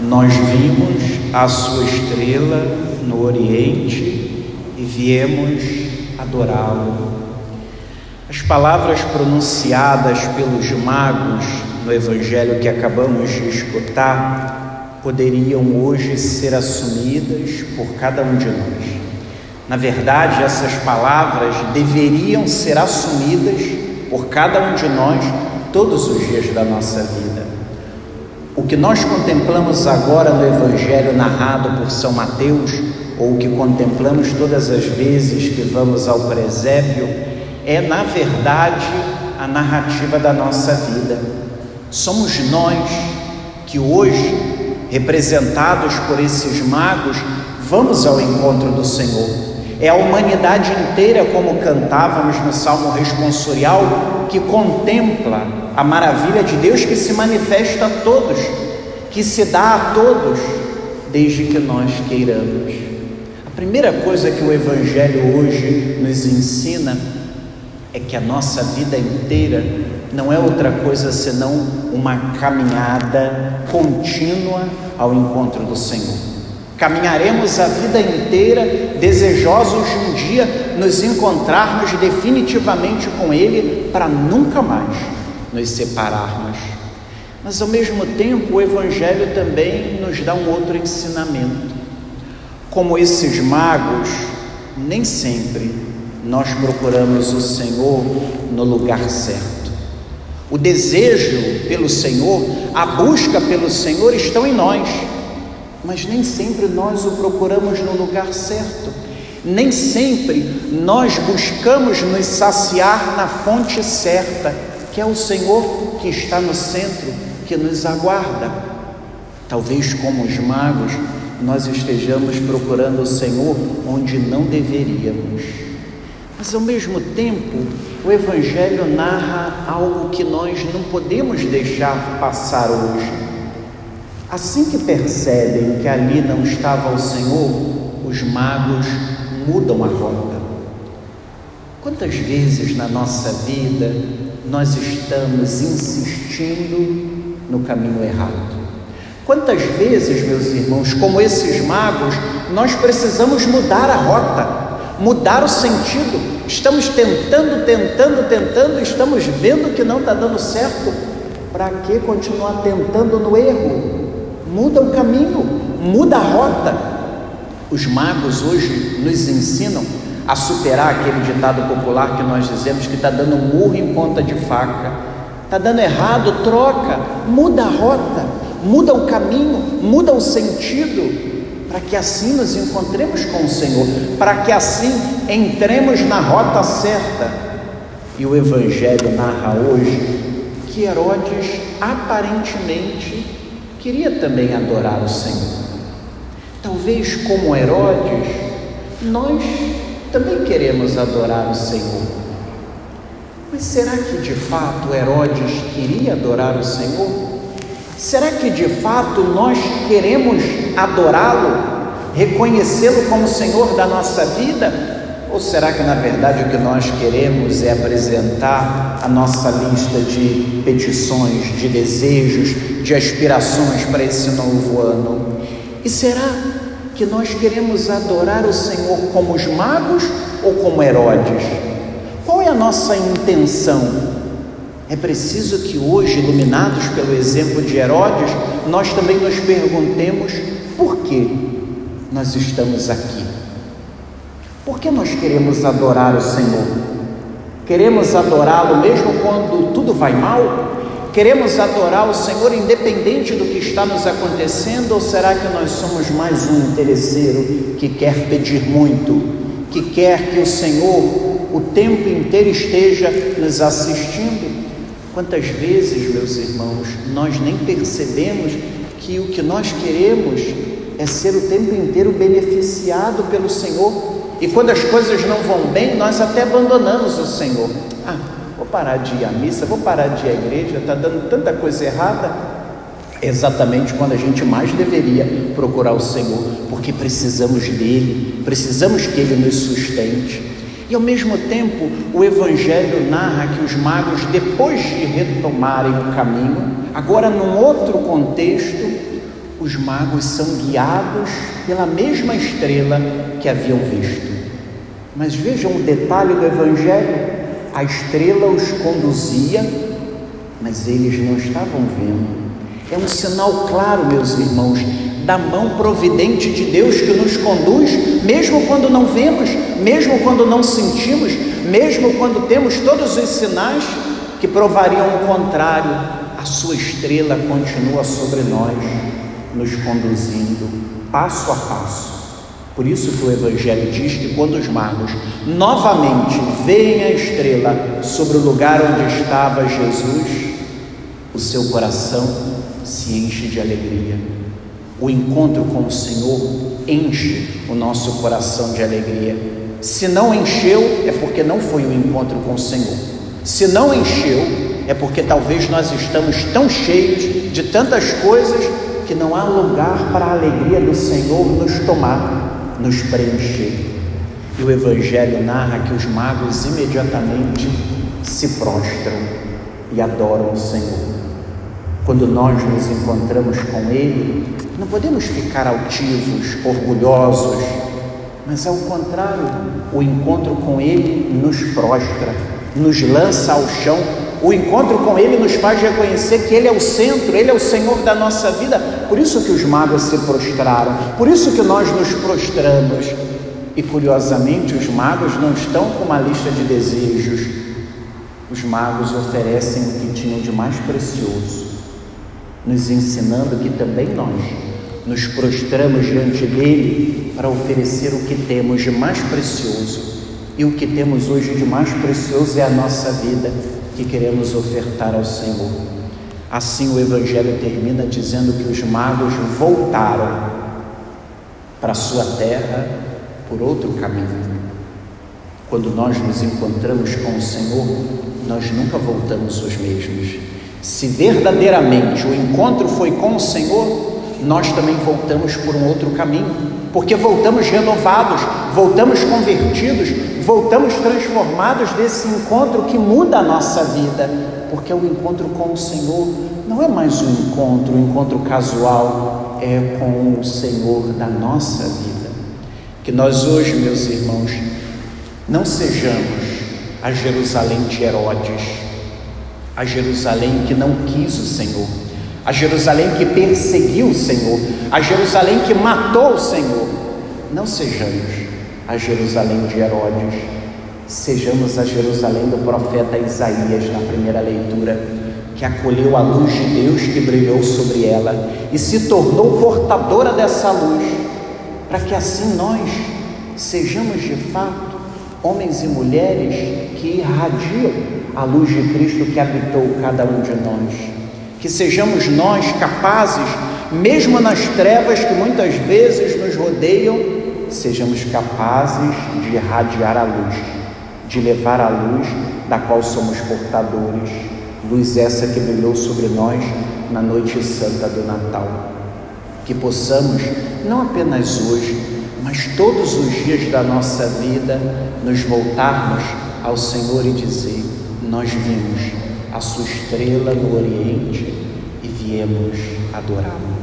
Nós vimos a sua estrela no Oriente e viemos adorá-lo. As palavras pronunciadas pelos magos no Evangelho que acabamos de escutar poderiam hoje ser assumidas por cada um de nós. Na verdade, essas palavras deveriam ser assumidas por cada um de nós todos os dias da nossa vida. Que nós contemplamos agora no Evangelho narrado por São Mateus, ou que contemplamos todas as vezes que vamos ao presépio, é, na verdade, a narrativa da nossa vida. Somos nós que hoje, representados por esses magos, vamos ao encontro do Senhor. É a humanidade inteira, como cantávamos no Salmo responsorial, que contempla a maravilha de Deus que se manifesta a todos, que se dá a todos, desde que nós queiramos. A primeira coisa que o Evangelho hoje nos ensina é que a nossa vida inteira não é outra coisa senão uma caminhada contínua ao encontro do Senhor. Caminharemos a vida inteira desejosos de um dia nos encontrarmos definitivamente com Ele para nunca mais nos separarmos. Mas ao mesmo tempo, o Evangelho também nos dá um outro ensinamento. Como esses magos, nem sempre nós procuramos o Senhor no lugar certo. O desejo pelo Senhor, a busca pelo Senhor estão em nós mas nem sempre nós o procuramos no lugar certo. Nem sempre nós buscamos nos saciar na fonte certa, que é o Senhor que está no centro, que nos aguarda. Talvez como os magos, nós estejamos procurando o Senhor onde não deveríamos. Mas ao mesmo tempo, o Evangelho narra algo que nós não podemos deixar passar hoje. Assim que percebem que ali não estava o Senhor, os magos mudam a rota. Quantas vezes na nossa vida nós estamos insistindo no caminho errado? Quantas vezes, meus irmãos, como esses magos, nós precisamos mudar a rota, mudar o sentido? Estamos tentando, tentando, tentando, estamos vendo que não está dando certo. Para que continuar tentando no erro? Muda o caminho, muda a rota. Os magos hoje nos ensinam a superar aquele ditado popular que nós dizemos que está dando murro em ponta de faca, está dando errado, troca, muda a rota, muda o caminho, muda o sentido, para que assim nos encontremos com o Senhor, para que assim entremos na rota certa. E o Evangelho narra hoje que Herodes aparentemente queria também adorar o Senhor. Talvez como Herodes, nós também queremos adorar o Senhor. Mas será que de fato Herodes queria adorar o Senhor? Será que de fato nós queremos adorá-lo, reconhecê-lo como Senhor da nossa vida? Ou será que na verdade o que nós queremos é apresentar a nossa lista de petições, de desejos, de aspirações para esse novo ano? E será que nós queremos adorar o Senhor como os magos ou como Herodes? Qual é a nossa intenção? É preciso que hoje, iluminados pelo exemplo de Herodes, nós também nos perguntemos por que nós estamos aqui. Por que nós queremos adorar o Senhor? Queremos adorá-lo mesmo quando tudo vai mal? Queremos adorar o Senhor independente do que está nos acontecendo? Ou será que nós somos mais um interesseiro que quer pedir muito, que quer que o Senhor o tempo inteiro esteja nos assistindo? Quantas vezes, meus irmãos, nós nem percebemos que o que nós queremos é ser o tempo inteiro beneficiado pelo Senhor e quando as coisas não vão bem, nós até abandonamos o Senhor. Ah, vou parar de ir à missa, vou parar de ir à igreja, está dando tanta coisa errada. Exatamente quando a gente mais deveria procurar o Senhor, porque precisamos dele, precisamos que ele nos sustente. E ao mesmo tempo, o Evangelho narra que os magos, depois de retomarem o caminho, agora num outro contexto, os magos são guiados pela mesma estrela que haviam visto. Mas vejam o detalhe do Evangelho: a estrela os conduzia, mas eles não estavam vendo. É um sinal claro, meus irmãos, da mão providente de Deus que nos conduz, mesmo quando não vemos, mesmo quando não sentimos, mesmo quando temos todos os sinais que provariam o contrário, a sua estrela continua sobre nós, nos conduzindo passo a passo. Por isso que o Evangelho diz que quando os magos novamente veem a estrela sobre o lugar onde estava Jesus, o seu coração se enche de alegria o encontro com o Senhor enche o nosso coração de alegria. Se não encheu, é porque não foi o encontro com o Senhor. Se não encheu, é porque talvez nós estamos tão cheios de tantas coisas que não há lugar para a alegria do Senhor nos tomar, nos preencher. E o Evangelho narra que os magos imediatamente se prostram e adoram o Senhor. Quando nós nos encontramos com Ele, não podemos ficar altivos, orgulhosos, mas ao contrário, o encontro com Ele nos prostra, nos lança ao chão. O encontro com Ele nos faz reconhecer que Ele é o centro, Ele é o Senhor da nossa vida. Por isso que os magos se prostraram, por isso que nós nos prostramos. E curiosamente, os magos não estão com uma lista de desejos. Os magos oferecem o que tinham de mais precioso nos ensinando que também nós nos prostramos diante dele para oferecer o que temos de mais precioso. E o que temos hoje de mais precioso é a nossa vida que queremos ofertar ao Senhor. Assim o Evangelho termina dizendo que os magos voltaram para sua terra por outro caminho. Quando nós nos encontramos com o Senhor, nós nunca voltamos os mesmos se verdadeiramente o encontro foi com o Senhor, nós também voltamos por um outro caminho, porque voltamos renovados, voltamos convertidos, voltamos transformados desse encontro que muda a nossa vida, porque o encontro com o Senhor não é mais um encontro, um encontro casual, é com o Senhor da nossa vida. Que nós hoje, meus irmãos, não sejamos a Jerusalém de Herodes, a Jerusalém que não quis o Senhor, a Jerusalém que perseguiu o Senhor, a Jerusalém que matou o Senhor. Não sejamos a Jerusalém de Herodes, sejamos a Jerusalém do profeta Isaías na primeira leitura, que acolheu a luz de Deus que brilhou sobre ela e se tornou portadora dessa luz, para que assim nós sejamos de fato homens e mulheres que irradiam a luz de Cristo que habitou cada um de nós. Que sejamos nós capazes, mesmo nas trevas que muitas vezes nos rodeiam, sejamos capazes de irradiar a luz, de levar a luz da qual somos portadores. Luz essa que brilhou sobre nós na noite santa do Natal. Que possamos, não apenas hoje, mas todos os dias da nossa vida, nos voltarmos ao Senhor e dizer: nós vimos a sua estrela no Oriente e viemos adorá-lo.